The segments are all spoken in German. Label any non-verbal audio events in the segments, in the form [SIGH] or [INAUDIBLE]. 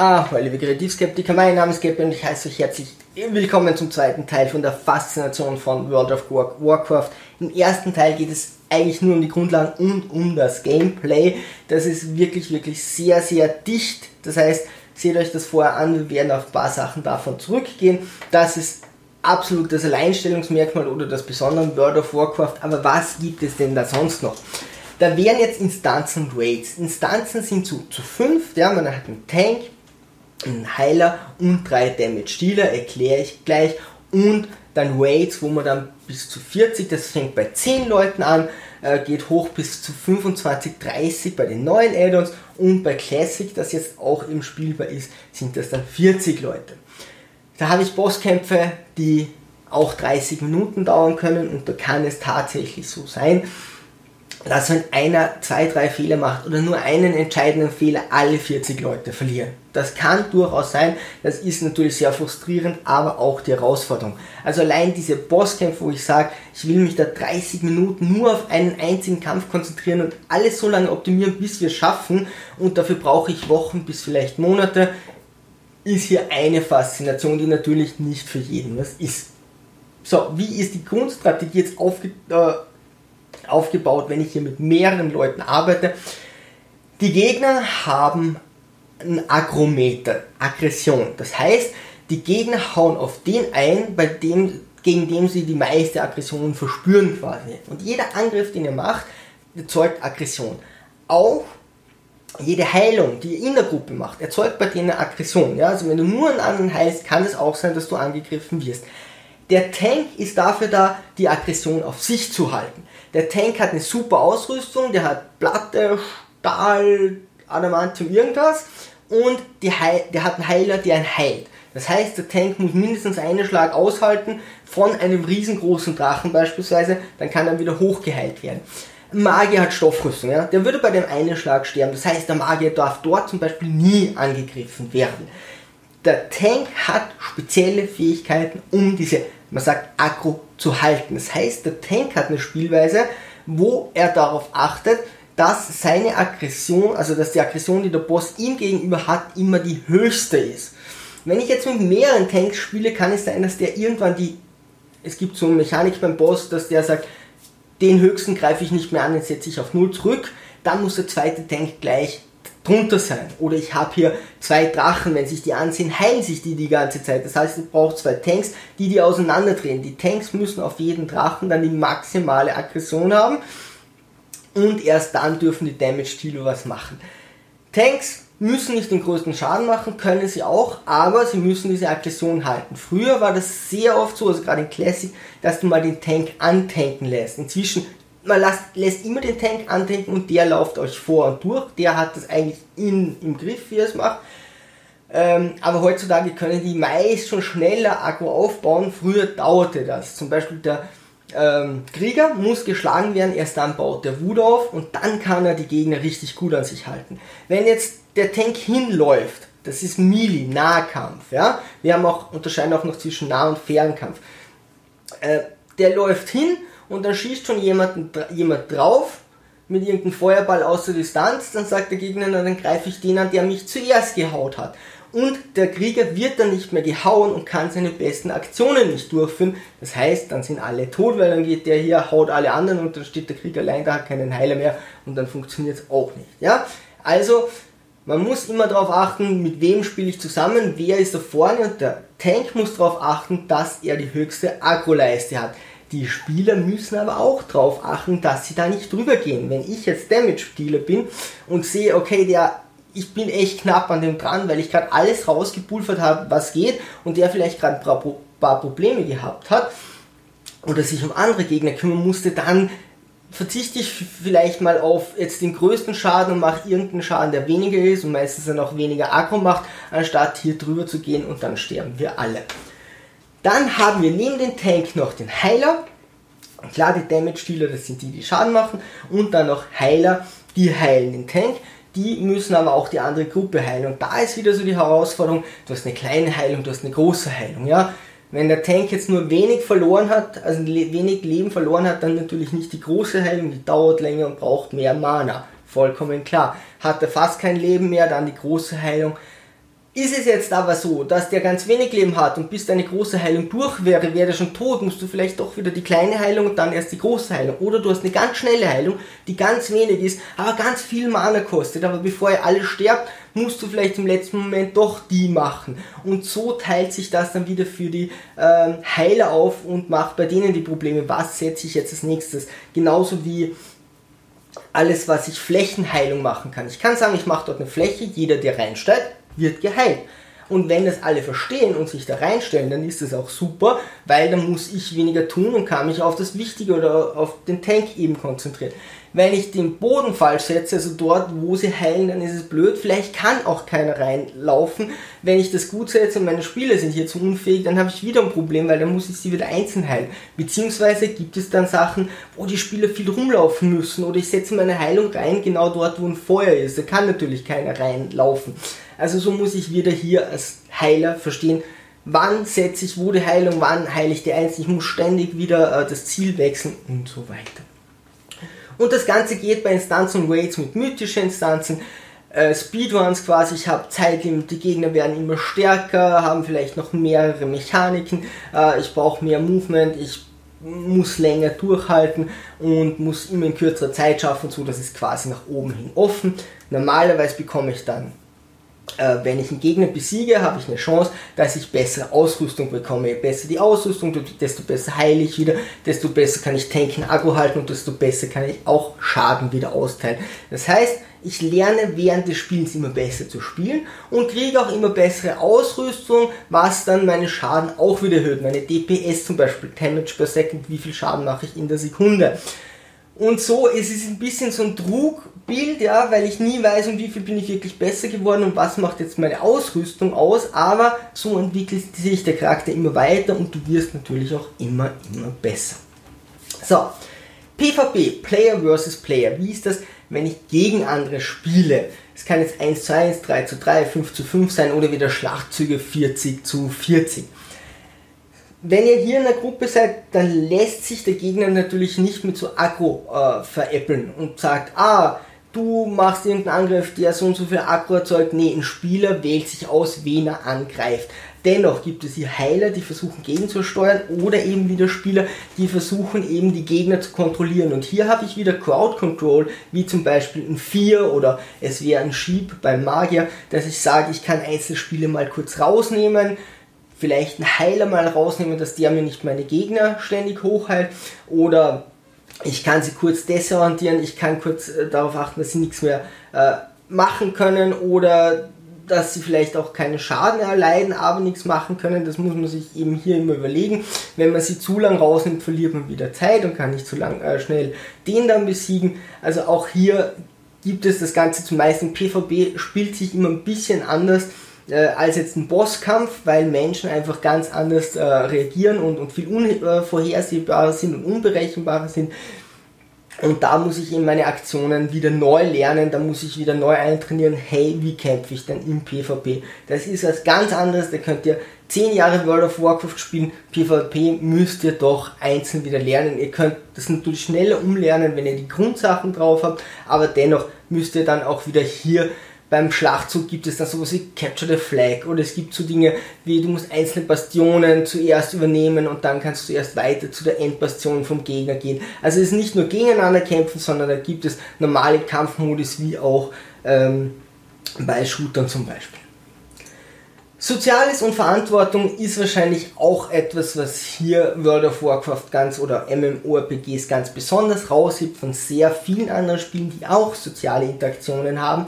Ah, liebe Kreativskeptiker, mein Name ist Geppe und ich heiße euch herzlich willkommen zum zweiten Teil von der Faszination von World of Warcraft. Im ersten Teil geht es eigentlich nur um die Grundlagen und um das Gameplay. Das ist wirklich, wirklich sehr, sehr dicht. Das heißt, seht euch das vorher an, wir werden auf ein paar Sachen davon zurückgehen. Das ist absolut das Alleinstellungsmerkmal oder das Besondere World of Warcraft. Aber was gibt es denn da sonst noch? Da wären jetzt Instanzen und Raids. Instanzen sind zu, zu fünf, ja, man hat einen Tank, einen Heiler und drei Damage Dealer, erkläre ich gleich. Und dann Raids, wo man dann bis zu 40, das fängt bei 10 Leuten an, äh, geht hoch bis zu 25, 30 bei den neuen Addons und bei Classic, das jetzt auch im spielbar ist, sind das dann 40 Leute. Da habe ich Bosskämpfe, die auch 30 Minuten dauern können und da kann es tatsächlich so sein, dass wenn einer zwei, drei Fehler macht oder nur einen entscheidenden Fehler, alle 40 Leute verlieren. Das kann durchaus sein, das ist natürlich sehr frustrierend, aber auch die Herausforderung. Also allein diese Bosskämpfe, wo ich sage, ich will mich da 30 Minuten nur auf einen einzigen Kampf konzentrieren und alles so lange optimieren, bis wir es schaffen und dafür brauche ich Wochen bis vielleicht Monate, ist hier eine Faszination, die natürlich nicht für jeden was ist. So, wie ist die Grundstrategie jetzt aufge äh, aufgebaut, wenn ich hier mit mehreren Leuten arbeite. Die Gegner haben ein Agrometer, Aggression. Das heißt, die Gegner hauen auf den ein, bei dem, gegen dem sie die meiste Aggression verspüren quasi. Und jeder Angriff, den ihr macht, erzeugt Aggression. Auch jede Heilung, die ihr in der Gruppe macht, erzeugt bei denen Aggression. Ja? Also wenn du nur einen anderen heilst, kann es auch sein, dass du angegriffen wirst. Der Tank ist dafür da, die Aggression auf sich zu halten. Der Tank hat eine super Ausrüstung, der hat Platte, Stahl, Adamantium, irgendwas und Heil, der hat einen Heiler, der einen heilt. Das heißt, der Tank muss mindestens einen Schlag aushalten von einem riesengroßen Drachen beispielsweise, dann kann er wieder hochgeheilt werden. Magier hat Stoffrüstung, ja? der würde bei dem einen Schlag sterben. Das heißt, der Magier darf dort zum Beispiel nie angegriffen werden. Der Tank hat spezielle Fähigkeiten, um diese man sagt, Akku zu halten. Das heißt, der Tank hat eine Spielweise, wo er darauf achtet, dass seine Aggression, also dass die Aggression, die der Boss ihm gegenüber hat, immer die höchste ist. Wenn ich jetzt mit mehreren Tanks spiele, kann es sein, dass der irgendwann die, es gibt so eine Mechanik beim Boss, dass der sagt, den höchsten greife ich nicht mehr an, den setze ich auf null zurück, dann muss der zweite Tank gleich drunter sein. Oder ich habe hier zwei Drachen, wenn sich die ansehen, heilen sich die die ganze Zeit. Das heißt, ich brauche zwei Tanks, die die auseinanderdrehen. Die Tanks müssen auf jeden Drachen dann die maximale Aggression haben und erst dann dürfen die Damage-Dealer was machen. Tanks müssen nicht den größten Schaden machen, können sie auch, aber sie müssen diese Aggression halten. Früher war das sehr oft so, also gerade in Classic, dass du mal den Tank antanken lässt. Inzwischen man lässt, lässt immer den Tank antanken und der läuft euch vor und durch. Der hat das eigentlich in, im Griff, wie er es macht. Ähm, aber heutzutage können die meist schon schneller Akku aufbauen. Früher dauerte das. Zum Beispiel der ähm, Krieger muss geschlagen werden, erst dann baut der Wut auf und dann kann er die Gegner richtig gut an sich halten. Wenn jetzt der Tank hinläuft, das ist Melee, Nahkampf, ja. Wir haben auch, unterscheiden auch noch zwischen Nah- und Fernkampf. Äh, der läuft hin und dann schießt schon jemand, jemand drauf mit irgendeinem Feuerball aus der Distanz, dann sagt der Gegner, dann greife ich den an, der mich zuerst gehaut hat. Und der Krieger wird dann nicht mehr gehauen und kann seine besten Aktionen nicht durchführen. Das heißt, dann sind alle tot, weil dann geht der hier, haut alle anderen und dann steht der Krieger allein da, hat keinen Heiler mehr und dann funktioniert es auch nicht. Ja? Also, man muss immer darauf achten, mit wem spiele ich zusammen, wer ist da vorne und der Tank muss darauf achten, dass er die höchste Agro-Leiste hat. Die Spieler müssen aber auch darauf achten, dass sie da nicht drüber gehen. Wenn ich jetzt Damage-Spieler bin und sehe, okay, der, ich bin echt knapp an dem dran, weil ich gerade alles rausgepulvert habe, was geht, und der vielleicht gerade ein paar Probleme gehabt hat oder sich um andere Gegner kümmern musste, dann verzichte ich vielleicht mal auf jetzt den größten Schaden und mache irgendeinen Schaden, der weniger ist und meistens dann auch weniger Akku macht, anstatt hier drüber zu gehen und dann sterben wir alle. Dann haben wir neben dem Tank noch den Heiler. Klar, die Damage-Dealer, das sind die, die Schaden machen. Und dann noch Heiler, die heilen den Tank. Die müssen aber auch die andere Gruppe heilen. Und da ist wieder so die Herausforderung, du hast eine kleine Heilung, du hast eine große Heilung. Ja? Wenn der Tank jetzt nur wenig verloren hat, also wenig Leben verloren hat, dann natürlich nicht die große Heilung, die dauert länger und braucht mehr Mana. Vollkommen klar. Hat er fast kein Leben mehr, dann die große Heilung Ist es jetzt aber so, dass der ganz wenig Leben hat und bis deine große Heilung durch wäre, wäre er schon tot, musst du vielleicht doch wieder die kleine Heilung und dann erst die große Heilung. Oder du hast eine ganz schnelle Heilung, die ganz wenig ist, aber ganz viel Mana kostet. Aber bevor ihr alle sterbt, musst du vielleicht im letzten Moment doch die machen. Und so teilt sich das dann wieder für die ähm, Heiler auf und macht bei denen die Probleme. Was setze ich jetzt als nächstes? Genauso wie alles, was ich Flächenheilung machen kann. Ich kann sagen, ich mache dort eine Fläche, jeder, der reinsteigt, wird geheilt. Und wenn das alle verstehen und sich da reinstellen, dann ist das auch super, weil dann muss ich weniger tun und kann mich auf das Wichtige oder auf den Tank eben konzentrieren. Wenn ich den Boden falsch setze, also dort, wo sie heilen, dann ist es blöd. Vielleicht kann auch keiner reinlaufen. Wenn ich das gut setze und meine Spieler sind hier zu unfähig, dann habe ich wieder ein Problem, weil dann muss ich sie wieder einzeln heilen. Beziehungsweise gibt es dann Sachen, wo die Spieler viel rumlaufen müssen oder ich setze meine Heilung rein genau dort, wo ein Feuer ist. Da kann natürlich keiner reinlaufen. Also so muss ich wieder hier als Heiler verstehen, wann setze ich wo die Heilung, wann heile ich die Einzelnen. Ich muss ständig wieder äh, das Ziel wechseln und so weiter. Und das Ganze geht bei Instanzen und Raids mit mythischen Instanzen. Äh, Speedruns quasi, ich habe Zeitlimit, die Gegner werden immer stärker, haben vielleicht noch mehrere Mechaniken, äh, ich brauche mehr Movement, ich muss länger durchhalten und muss immer in kürzerer Zeit schaffen, so dass es quasi nach oben hin offen. Normalerweise bekomme ich dann äh, wenn ich einen Gegner besiege, habe ich eine Chance, dass ich bessere Ausrüstung bekomme. Je besser die Ausrüstung, desto besser heile ich wieder, desto besser kann ich tanken, Akku halten und desto besser kann ich auch Schaden wieder austeilen. Das heißt, ich lerne während des Spiels immer besser zu spielen und kriege auch immer bessere Ausrüstung, was dann meine Schaden auch wieder erhöht. Meine DPS zum Beispiel, Damage per Second, wie viel Schaden mache ich in der Sekunde. Und so ist es ein bisschen so ein Trugbild, ja, weil ich nie weiß, um wie viel bin ich wirklich besser geworden und was macht jetzt meine Ausrüstung aus, aber so entwickelt sich der Charakter immer weiter und du wirst natürlich auch immer, immer besser. So, PvP, Player versus Player. Wie ist das, wenn ich gegen andere spiele? Es kann jetzt 1 zu 1, 3 zu 3, 5 zu 5 sein oder wieder Schlachtzüge 40 zu 40 wenn ihr hier in der Gruppe seid, dann lässt sich der Gegner natürlich nicht mit so Akku äh, veräppeln und sagt, ah, du machst irgendeinen Angriff, der so und so viel Akku erzeugt. Nee, ein Spieler wählt sich aus, wen er angreift. Dennoch gibt es hier Heiler, die versuchen gegenzusteuern oder eben wieder Spieler, die versuchen eben die Gegner zu kontrollieren. Und hier habe ich wieder Crowd Control, wie zum Beispiel ein 4 oder es wäre ein Sheep beim Magier, dass ich sage, ich kann einzelne Spiele mal kurz rausnehmen, vielleicht einen Heiler mal rausnehmen, dass der mir nicht meine Gegner ständig hochheilt oder ich kann sie kurz desorientieren, ich kann kurz äh, darauf achten, dass sie nichts mehr äh, machen können oder dass sie vielleicht auch keinen Schaden erleiden, aber nichts machen können. Das muss man sich eben hier immer überlegen. Wenn man sie zu lang rausnimmt, verliert man wieder Zeit und kann nicht zu lang äh, schnell den dann besiegen. Also auch hier gibt es das Ganze zumeist im PvP spielt sich immer ein bisschen anders äh, als jetzt ein Bosskampf, weil Menschen einfach ganz anders äh, reagieren und, und viel unvorhersehbarer sind und unberechenbarer sind. Und da muss ich in meine Aktionen wieder neu lernen, da muss ich wieder neu eintrainieren, hey, wie kämpfe ich denn im PvP? Das ist was ganz anderes, da könnt ihr 10 Jahre World of Warcraft spielen, PvP müsst ihr doch einzeln wieder lernen. Ihr könnt das natürlich schneller umlernen, wenn ihr die Grundsachen drauf habt, aber dennoch müsst ihr dann auch wieder hier beim Schlachtzug gibt es dann sowas wie Capture the Flag oder es gibt so Dinge wie du musst einzelne Bastionen zuerst übernehmen und dann kannst du erst weiter zu der Endbastion vom Gegner gehen. Also es ist nicht nur gegeneinander kämpfen, sondern da gibt es normale Kampfmodus wie auch ähm, bei Shootern zum Beispiel. Soziales und Verantwortung ist wahrscheinlich auch etwas, was hier World of Warcraft ganz oder MMORPGs ganz besonders raushebt von sehr vielen anderen Spielen, die auch soziale Interaktionen haben.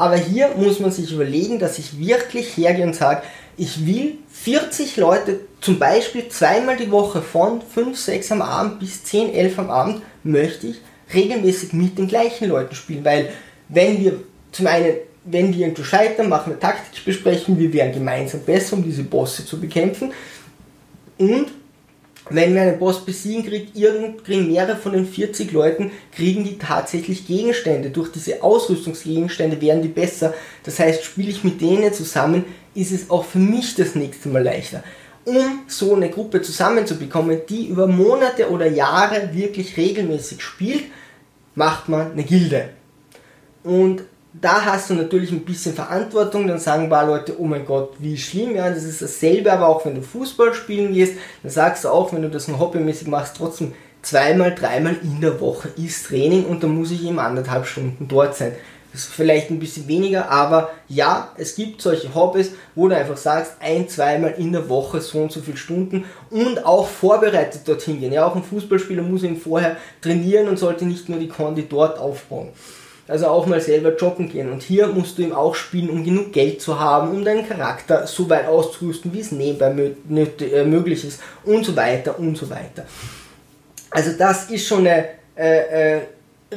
Aber hier muss man sich überlegen, dass ich wirklich hergehe und sage, ich will 40 Leute zum Beispiel zweimal die Woche von 5, 6 am Abend bis 10, 11 am Abend möchte ich regelmäßig mit den gleichen Leuten spielen, weil wenn wir zum einen, wenn wir irgendwo scheitern, machen wir Taktik besprechen, wir werden gemeinsam besser, um diese Bosse zu bekämpfen. Und wenn wir einen Boss besiegen, kriegt irgend, kriegen mehrere von den 40 Leuten, kriegen die tatsächlich Gegenstände. Durch diese Ausrüstungsgegenstände werden die besser. Das heißt, spiele ich mit denen zusammen, ist es auch für mich das nächste Mal leichter. Um so eine Gruppe zusammenzubekommen, die über Monate oder Jahre wirklich regelmäßig spielt, macht man eine Gilde. Und da hast du natürlich ein bisschen Verantwortung, dann sagen ein paar Leute, oh mein Gott, wie schlimm, ja, das ist dasselbe, aber auch wenn du Fußball spielen gehst, dann sagst du auch, wenn du das nur hobbymäßig machst, trotzdem zweimal, dreimal in der Woche ist Training und da muss ich eben anderthalb Stunden dort sein. Das ist vielleicht ein bisschen weniger, aber ja, es gibt solche Hobbys, wo du einfach sagst, ein, zweimal in der Woche so und so viele Stunden und auch vorbereitet dorthin gehen. Ja, auch ein Fußballspieler muss eben vorher trainieren und sollte nicht nur die Kondi dort aufbauen. Also auch mal selber joggen gehen. Und hier musst du eben auch spielen, um genug Geld zu haben, um deinen Charakter so weit auszurüsten, wie es nebenbei äh, möglich ist und so weiter und so weiter. Also das ist schon eine äh, äh,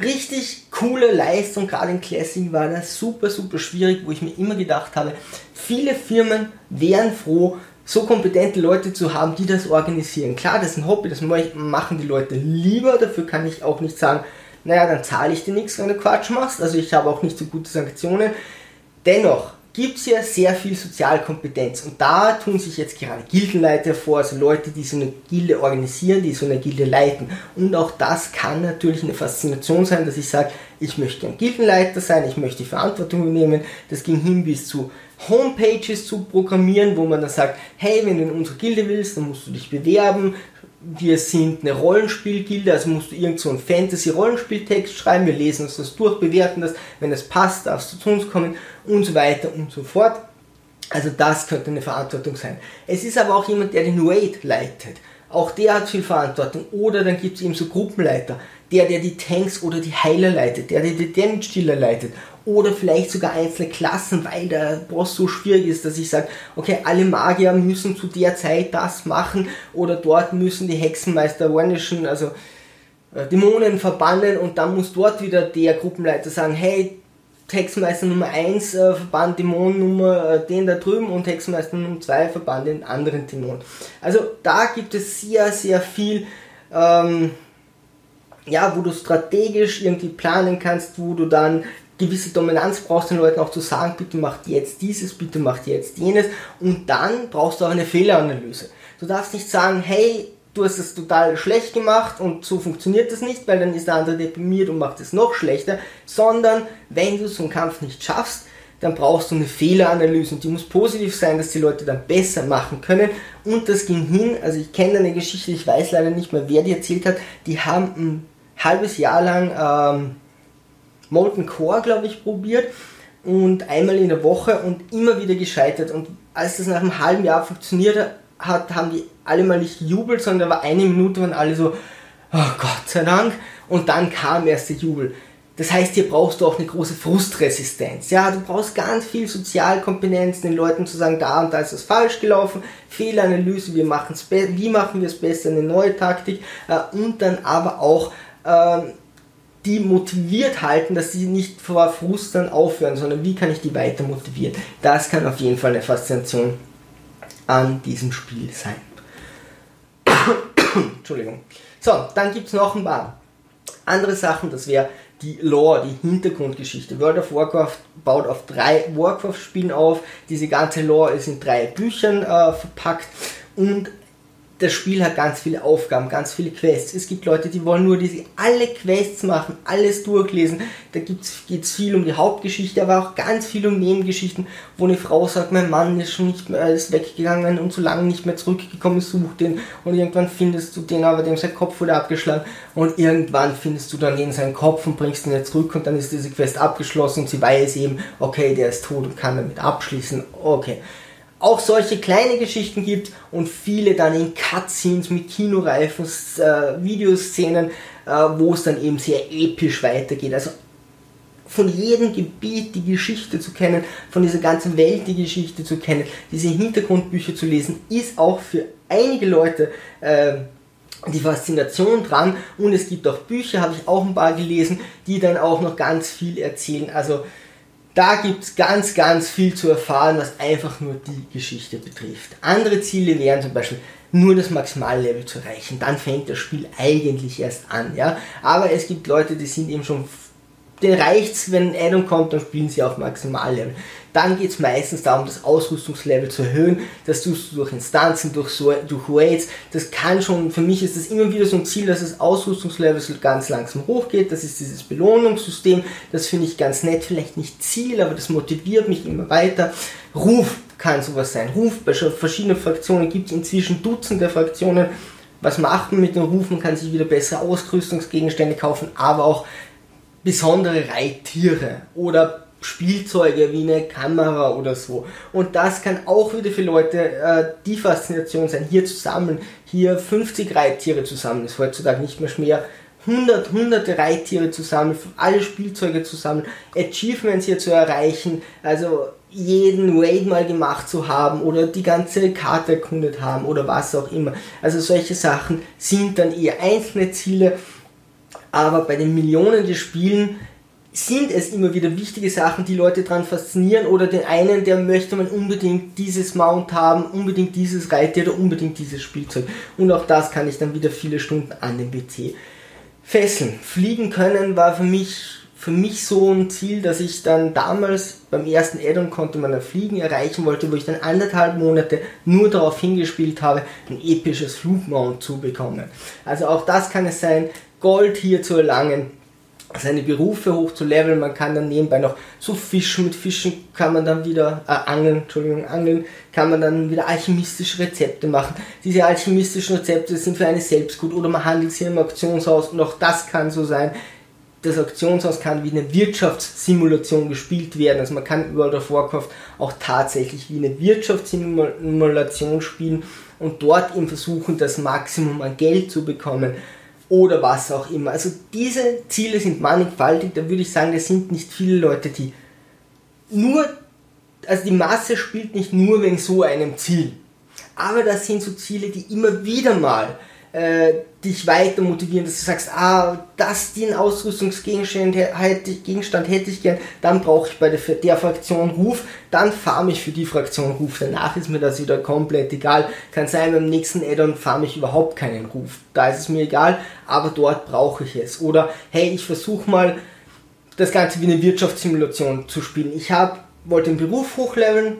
richtig coole Leistung. Gerade in Classic war das super, super schwierig, wo ich mir immer gedacht habe, viele Firmen wären froh, so kompetente Leute zu haben, die das organisieren. Klar, das ist ein Hobby, das machen die Leute lieber. Dafür kann ich auch nicht sagen, naja, dann zahle ich dir nichts, wenn du Quatsch machst. Also ich habe auch nicht so gute Sanktionen. Dennoch, gibt es ja sehr viel Sozialkompetenz und da tun sich jetzt gerade Gildenleiter vor, also Leute, die so eine Gilde organisieren, die so eine Gilde leiten. Und auch das kann natürlich eine Faszination sein, dass ich sage, ich möchte ein Gildenleiter sein, ich möchte die Verantwortung übernehmen. Das ging hin bis zu Homepages zu programmieren, wo man dann sagt, hey, wenn du in unsere Gilde willst, dann musst du dich bewerben, wir sind eine Rollenspielgilde, also musst du irgend so einen Fantasy-Rollenspieltext schreiben, wir lesen uns das durch, bewerten das, wenn es passt, darfst du zu uns kommen und so weiter und so fort. Also das könnte eine Verantwortung sein. Es ist aber auch jemand, der den Raid leitet. Auch der hat viel Verantwortung. Oder dann gibt es eben so Gruppenleiter. Der, der die Tanks oder die Heiler leitet. Der, der die Damage-Dealer leitet oder vielleicht sogar einzelne Klassen, weil der Boss so schwierig ist, dass ich sage, okay, alle Magier müssen zu der Zeit das machen oder dort müssen die Hexenmeister Warnischen, also äh, Dämonen verbannen und dann muss dort wieder der Gruppenleiter sagen, hey, Hexenmeister Nummer 1 äh, verbannt Dämon Nummer äh, den da drüben und Hexenmeister Nummer 2 verbannt den anderen Dämon. Also da gibt es sehr, sehr viel, ähm, ja, wo du strategisch irgendwie planen kannst, wo du dann gewisse Dominanz brauchst, den Leuten auch zu sagen, bitte macht jetzt dieses, bitte macht jetzt jenes und dann brauchst du auch eine Fehleranalyse. Du darfst nicht sagen, hey, du hast es total schlecht gemacht und so funktioniert das nicht, weil dann ist der andere deprimiert und macht es noch schlechter, sondern wenn du so einen Kampf nicht schaffst, dann brauchst du eine Fehleranalyse und die muss positiv sein, dass die Leute dann besser machen können. Und das ging hin, also ich kenne eine Geschichte, ich weiß leider nicht mehr, wer die erzählt hat, die haben ein halbes Jahr lang ähm, Molten Core, glaube ich, probiert und einmal in der Woche und immer wieder gescheitert. Und als das nach einem halben Jahr funktioniert hat, haben die alle mal nicht gejubelt, sondern da war eine Minute, waren alle so, oh Gott sei Dank. Und dann kam erst der Jubel. Das heißt, hier brauchst du auch eine große Frustresistenz. Ja, du brauchst ganz viel Sozialkompetenz, den Leuten zu sagen, da und da ist es falsch gelaufen, Fehleranalyse, wir machen's wie machen wir es besser, eine neue Taktik äh, und dann aber auch ähm, die motiviert halten, dass sie nicht vor Frust dann aufhören, sondern wie kann ich die weiter motivieren. Das kann auf jeden Fall eine Faszination an diesem Spiel sein. [COUGHS] Entschuldigung. So, dann gibt es noch ein paar andere Sachen, das wäre die Lore, die Hintergrundgeschichte. World of Warcraft baut auf drei Warcraft-Spielen auf. Diese ganze Lore ist in drei Büchern äh, verpackt und das Spiel hat ganz viele Aufgaben, ganz viele Quests. Es gibt Leute, die wollen nur diese alle Quests machen, alles durchlesen. Da geht es viel um die Hauptgeschichte, aber auch ganz viel um Nebengeschichten, wo eine Frau sagt, mein Mann ist schon nicht mehr ist weggegangen und so lange nicht mehr zurückgekommen, such den und irgendwann findest du den, aber dem sein Kopf wurde abgeschlagen und irgendwann findest du dann in seinen Kopf und bringst ihn jetzt zurück und dann ist diese Quest abgeschlossen und sie weiß eben, okay, der ist tot und kann damit abschließen. Okay auch solche kleine Geschichten gibt und viele dann in Cutscenes mit Kinoreifen, äh, Videoszenen, äh, wo es dann eben sehr episch weitergeht. Also von jedem Gebiet die Geschichte zu kennen, von dieser ganzen Welt die Geschichte zu kennen, diese Hintergrundbücher zu lesen, ist auch für einige Leute äh, die Faszination dran. Und es gibt auch Bücher, habe ich auch ein paar gelesen, die dann auch noch ganz viel erzählen. Also da gibt es ganz, ganz viel zu erfahren, was einfach nur die Geschichte betrifft. Andere Ziele wären zum Beispiel nur das Maximallevel zu erreichen. Dann fängt das Spiel eigentlich erst an. Ja? Aber es gibt Leute, die sind eben schon, denen reicht's, wenn ein Addon kommt, dann spielen sie auf Maximallevel. Dann geht es meistens darum, das Ausrüstungslevel zu erhöhen. Das tust du durch Instanzen, durch, so, durch Raids. Das kann schon, für mich ist das immer wieder so ein Ziel, dass das Ausrüstungslevel so ganz langsam hochgeht. Das ist dieses Belohnungssystem. Das finde ich ganz nett. Vielleicht nicht Ziel, aber das motiviert mich immer weiter. Ruf kann sowas sein. Ruf, bei verschiedenen Fraktionen gibt es inzwischen Dutzende Fraktionen. Was macht man mit den Rufen? Kann sich wieder bessere Ausrüstungsgegenstände kaufen, aber auch besondere Reittiere oder Spielzeuge wie eine Kamera oder so. Und das kann auch wieder für Leute äh, die Faszination sein, hier zu sammeln. Hier 50 Reittiere zu sammeln, ist heutzutage nicht mehr schwer. 100, hunderte Reittiere zu sammeln, alle Spielzeuge zu sammeln, Achievements hier zu erreichen, also jeden Raid mal gemacht zu haben oder die ganze Karte erkundet haben oder was auch immer. Also solche Sachen sind dann eher einzelne Ziele, aber bei den Millionen, die spielen, sind es immer wieder wichtige Sachen, die Leute daran faszinieren oder den einen, der möchte man unbedingt dieses Mount haben, unbedingt dieses Reittier oder unbedingt dieses Spielzeug. Und auch das kann ich dann wieder viele Stunden an dem PC fesseln. Fliegen können war für mich für mich so ein Ziel, dass ich dann damals beim ersten Addon konnte man ein Fliegen erreichen wollte, wo ich dann anderthalb Monate nur darauf hingespielt habe, ein episches Flugmount zu bekommen. Also auch das kann es sein, Gold hier zu erlangen, seine Berufe hoch zu leveln, man kann dann nebenbei noch so fischen, mit Fischen kann man dann wieder, äh, angeln, Entschuldigung, angeln, kann man dann wieder alchemistische Rezepte machen. Diese alchemistischen Rezepte sind für eine selbst gut oder man handelt sie im Auktionshaus und auch das kann so sein das Auktionshaus kann wie eine Wirtschaftssimulation gespielt werden. Also man kann World of Warcraft auch tatsächlich wie eine Wirtschaftssimulation spielen und dort eben versuchen, das Maximum an Geld zu bekommen oder was auch immer. Also diese Ziele sind mannigfaltig, da würde ich sagen, es sind nicht viele Leute, die nur, also die Masse spielt nicht nur wegen so einem Ziel. Aber das sind so Ziele, die immer wieder mal äh, dich weiter motivieren, dass du sagst, ah, das, den Ausrüstungsgegenstand hätte ich, Gegenstand hätte ich gern, dann brauche ich bei der, der Fraktion Ruf, dann farm ich für die Fraktion Ruf. Danach ist mir das wieder komplett egal. Kann sein, beim nächsten Addon farm ich überhaupt keinen Ruf. Da ist es mir egal, aber dort brauche ich es. Oder hey, ich versuche mal das Ganze wie eine Wirtschaftssimulation zu spielen. Ich habe wollte den Beruf hochleveln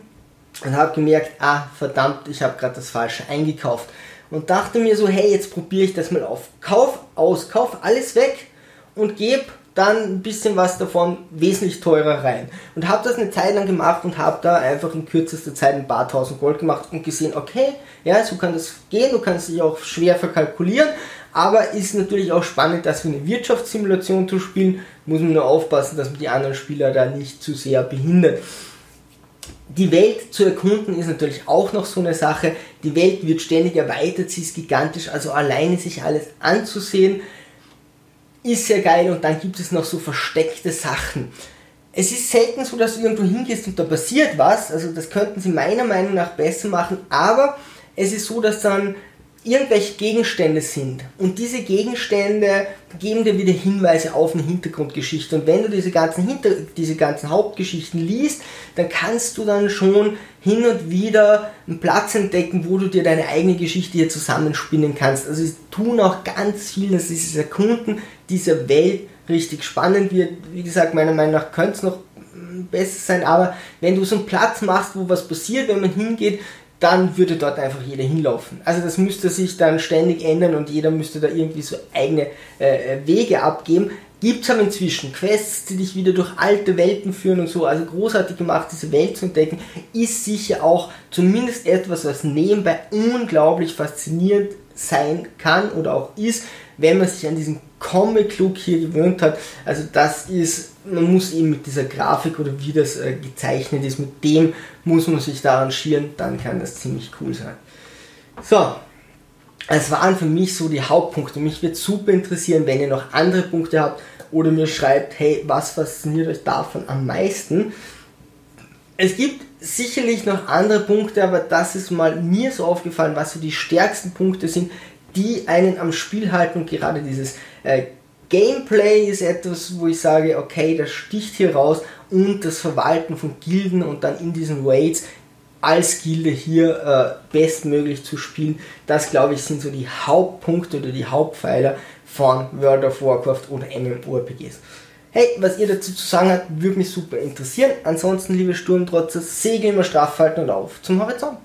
und habe gemerkt, ah, verdammt, ich habe gerade das Falsche eingekauft und dachte mir so, hey, jetzt probiere ich das mal auf. Kauf, aus, kauf alles weg und gebe dann ein bisschen was davon wesentlich teurer rein. Und habe das eine Zeit lang gemacht und habe da einfach in kürzester Zeit ein paar tausend Gold gemacht und gesehen, okay, ja, so kann das gehen, du kannst dich auch schwer verkalkulieren, aber ist natürlich auch spannend, das für eine Wirtschaftssimulation zu spielen, muss man nur aufpassen, dass man die anderen Spieler da nicht zu sehr behindert die Welt zu erkunden ist natürlich auch noch so eine Sache. Die Welt wird ständig erweitert, sie ist gigantisch, also alleine sich alles anzusehen ist sehr geil und dann gibt es noch so versteckte Sachen. Es ist selten so, dass du irgendwo hingehst und da passiert was, also das könnten sie meiner Meinung nach besser machen, aber es ist so, dass dann irgendwelche Gegenstände sind. Und diese Gegenstände geben dir wieder Hinweise auf eine Hintergrundgeschichte. Und wenn du diese ganzen, Hinter diese ganzen Hauptgeschichten liest, dann kannst du dann schon hin und wieder einen Platz entdecken, wo du dir deine eigene Geschichte hier zusammenspinnen kannst. Also sie tun auch ganz viel, dass dieses Erkunden dieser Welt richtig spannend wird. Wie gesagt, meiner Meinung nach könnte es noch besser sein, aber wenn du so einen Platz machst, wo was passiert, wenn man hingeht, dann würde dort einfach jeder hinlaufen. Also das müsste sich dann ständig ändern und jeder müsste da irgendwie so eigene äh, Wege abgeben. Gibt es aber inzwischen Quests, die dich wieder durch alte Welten führen und so. Also großartig gemacht, diese Welt zu entdecken, ist sicher auch zumindest etwas, was nebenbei unglaublich faszinierend sein kann oder auch ist, wenn man sich an diesen Comic-Look hier gewöhnt hat. Also das ist, man muss eben mit dieser Grafik oder wie das äh, gezeichnet ist, mit dem muss man sich da arrangieren, dann kann das ziemlich cool sein. So, es waren für mich so die Hauptpunkte. Mich wird super interessieren, wenn ihr noch andere Punkte habt oder mir schreibt, hey, was fasziniert euch davon am meisten? Es gibt sicherlich noch andere Punkte, aber das ist mal mir so aufgefallen, was so die stärksten Punkte sind, die einen am Spiel halten und gerade dieses Gameplay ist etwas, wo ich sage, okay, das sticht hier raus und das Verwalten von Gilden und dann in diesen Raids als Gilde hier äh, bestmöglich zu spielen, das glaube ich sind so die Hauptpunkte oder die Hauptpfeiler von World of Warcraft oder MMORPGs. Hey, was ihr dazu zu sagen habt, würde mich super interessieren. Ansonsten, liebe Sturmtrotzer, Segel immer straff halten und auf zum Horizont.